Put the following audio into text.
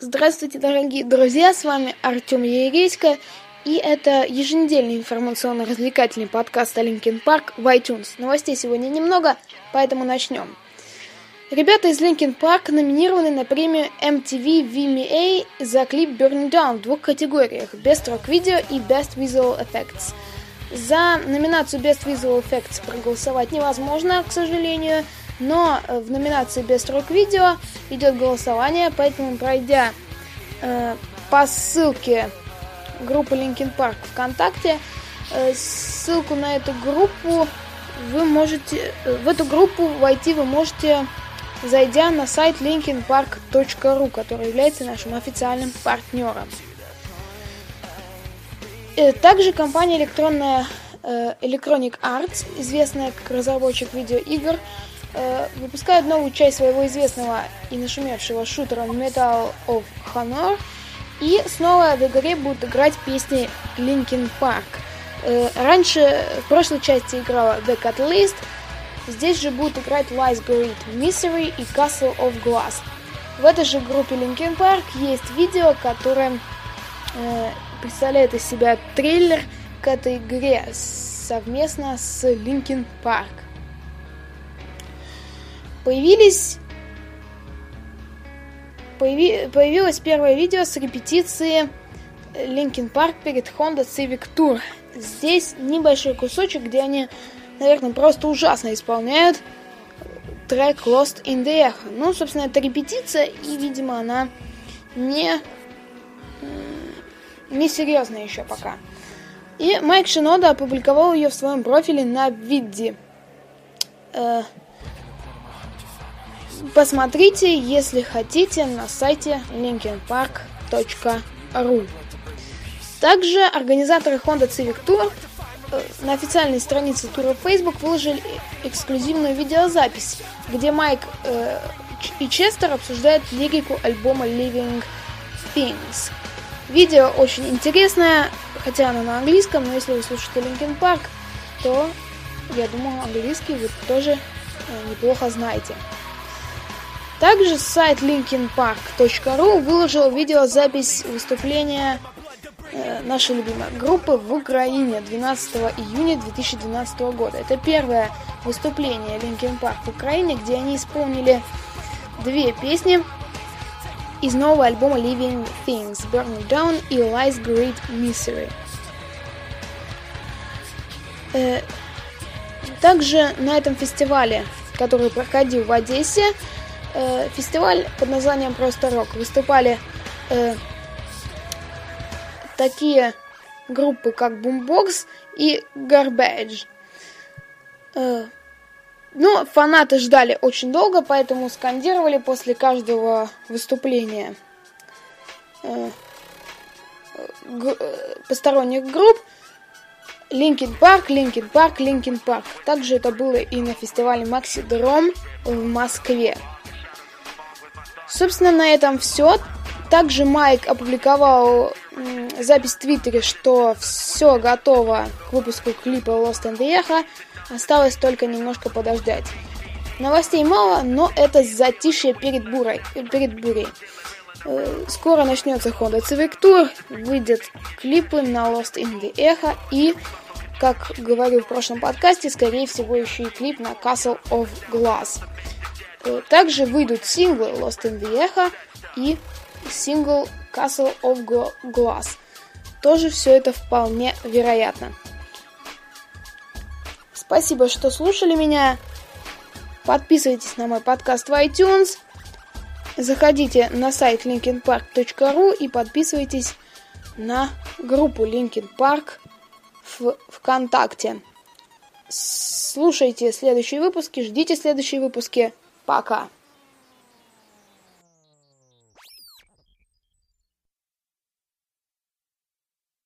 Здравствуйте, дорогие друзья, с вами Артем Ерейска, и это еженедельный информационно-развлекательный подкаст о Park в iTunes. Новостей сегодня немного, поэтому начнем. Ребята из Linkin Park номинированы на премию MTV VMA за клип Burning Down в двух категориях – Best Rock Video и Best Visual Effects. За номинацию Best Visual Effects проголосовать невозможно, к сожалению – но э, в номинации Best Rock Video идет голосование, поэтому пройдя э, по ссылке группы Linkin Park ВКонтакте, э, ссылку на эту группу вы можете, э, в эту группу войти вы можете, зайдя на сайт linkinpark.ru, который является нашим официальным партнером. Э, также компания электронная Electronic Arts, известная как разработчик видеоигр, э, выпускает новую часть своего известного и нашумевшего шутера Metal of Honor. И снова в игре будут играть песни Linkin Park. Э, раньше в прошлой части играла The Catalyst, здесь же будут играть Lies Great, Misery и Castle of Glass. В этой же группе Linkin Park есть видео, которое э, представляет из себя трейлер к этой игре совместно с Linkin Park появились появи, появилось первое видео с репетиции Linkin Park перед Honda Civic Tour. Здесь небольшой кусочек, где они, наверное, просто ужасно исполняют трек Lost in the Echo. Ну, собственно, это репетиция, и, видимо, она не, не серьезная еще пока. И Майк Шинода опубликовал ее в своем профиле на Видди. Э, Посмотрите, если хотите, на сайте linkinpark.ru. Также организаторы Honda Civic Tour э, на официальной странице тура Facebook выложили эксклюзивную видеозапись, где Майк э, и Честер обсуждают лирику альбома Living Things. Видео очень интересное, хотя оно на английском, но если вы слушаете Linkin Park, то я думаю, английский вы тоже э, неплохо знаете. Также сайт linkinpark.ru выложил видеозапись выступления э, нашей любимой группы в Украине 12 июня 2012 года. Это первое выступление Linkin Park в Украине, где они исполнили две песни из нового альбома Living Things, Burning Down и Lies Great Misery. Э, также на этом фестивале, который проходил в Одессе, э, фестиваль под названием Просто Рок. Выступали э, такие группы, как Boombox и Garbage. Э, ну, фанаты ждали очень долго, поэтому скандировали после каждого выступления э, э, посторонних групп Linkin Park, Linkin Park, Linkin Park. Также это было и на фестивале Максидром в Москве. Собственно, на этом все. Также Майк опубликовал запись в Твиттере, что все готово к выпуску клипа Lost in the Echo. Осталось только немножко подождать. Новостей мало, но это затишье перед бурей. Перед бурей. Э, скоро начнется Honda Civic Tour, выйдет клипы на Lost in the Echo и, как говорил в прошлом подкасте, скорее всего еще и клип на Castle of Glass. Также выйдут синглы Lost in the Echo и сингл Castle of Glass. Тоже все это вполне вероятно. Спасибо, что слушали меня. Подписывайтесь на мой подкаст в iTunes. Заходите на сайт linkinpark.ru и подписывайтесь на группу Linkin Park в ВКонтакте. Слушайте следующие выпуски, ждите следующие выпуски. Пока.